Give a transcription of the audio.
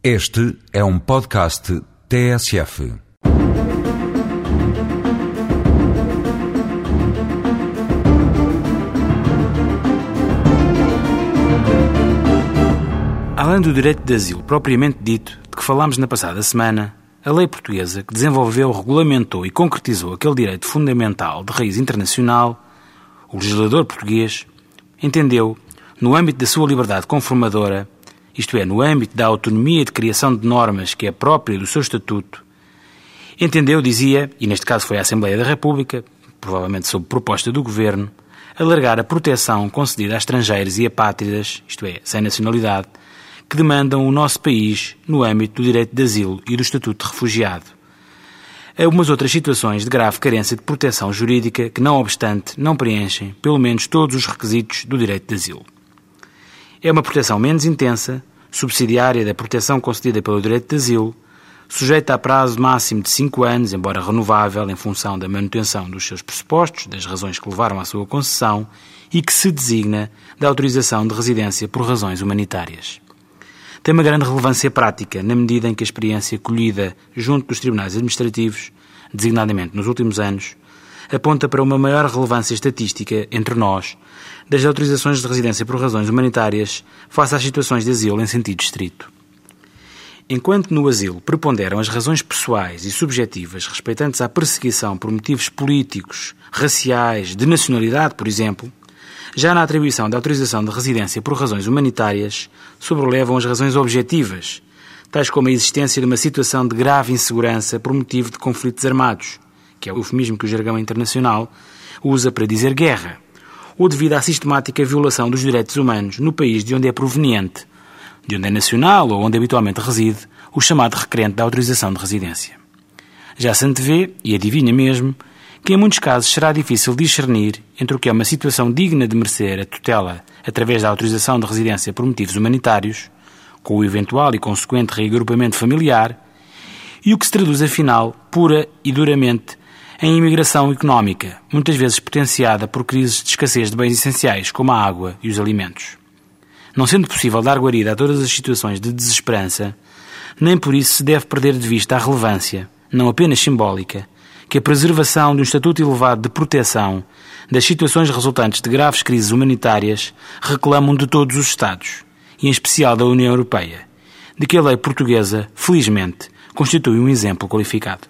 Este é um podcast TSF. Além do direito de asilo propriamente dito, de que falámos na passada semana, a lei portuguesa que desenvolveu, regulamentou e concretizou aquele direito fundamental de raiz internacional, o legislador português entendeu, no âmbito da sua liberdade conformadora, isto é, no âmbito da autonomia de criação de normas que é própria do seu estatuto, entendeu, dizia, e neste caso foi a Assembleia da República, provavelmente sob proposta do Governo, alargar a proteção concedida a estrangeiros e apátridas, isto é, sem nacionalidade, que demandam o nosso país no âmbito do direito de asilo e do estatuto de refugiado. Há umas outras situações de grave carência de proteção jurídica que, não obstante, não preenchem, pelo menos, todos os requisitos do direito de asilo. É uma proteção menos intensa, subsidiária da proteção concedida pelo direito de asilo, sujeita a prazo máximo de cinco anos, embora renovável em função da manutenção dos seus pressupostos, das razões que levaram à sua concessão, e que se designa da autorização de residência por razões humanitárias. Tem uma grande relevância prática, na medida em que a experiência colhida junto dos tribunais administrativos, designadamente nos últimos anos, aponta para uma maior relevância estatística entre nós das autorizações de residência por razões humanitárias face às situações de asilo em sentido estrito. Enquanto no asilo preponderam as razões pessoais e subjetivas respeitantes à perseguição por motivos políticos, raciais, de nacionalidade, por exemplo, já na atribuição da autorização de residência por razões humanitárias sobrelevam as razões objetivas, tais como a existência de uma situação de grave insegurança por motivo de conflitos armados, que é o eufemismo que o jargão internacional usa para dizer guerra, ou devido à sistemática violação dos direitos humanos no país de onde é proveniente, de onde é nacional ou onde habitualmente reside, o chamado requerente da autorização de residência. Já se antevê, e adivinha mesmo, que em muitos casos será difícil discernir entre o que é uma situação digna de merecer a tutela através da autorização de residência por motivos humanitários, com o eventual e consequente reagrupamento familiar, e o que se traduz afinal, pura e duramente, em imigração económica, muitas vezes potenciada por crises de escassez de bens essenciais como a água e os alimentos. Não sendo possível dar guarida a todas as situações de desesperança, nem por isso se deve perder de vista a relevância, não apenas simbólica, que a preservação de um estatuto elevado de proteção das situações resultantes de graves crises humanitárias reclamam de todos os Estados, e em especial da União Europeia, de que a lei portuguesa, felizmente, constitui um exemplo qualificado.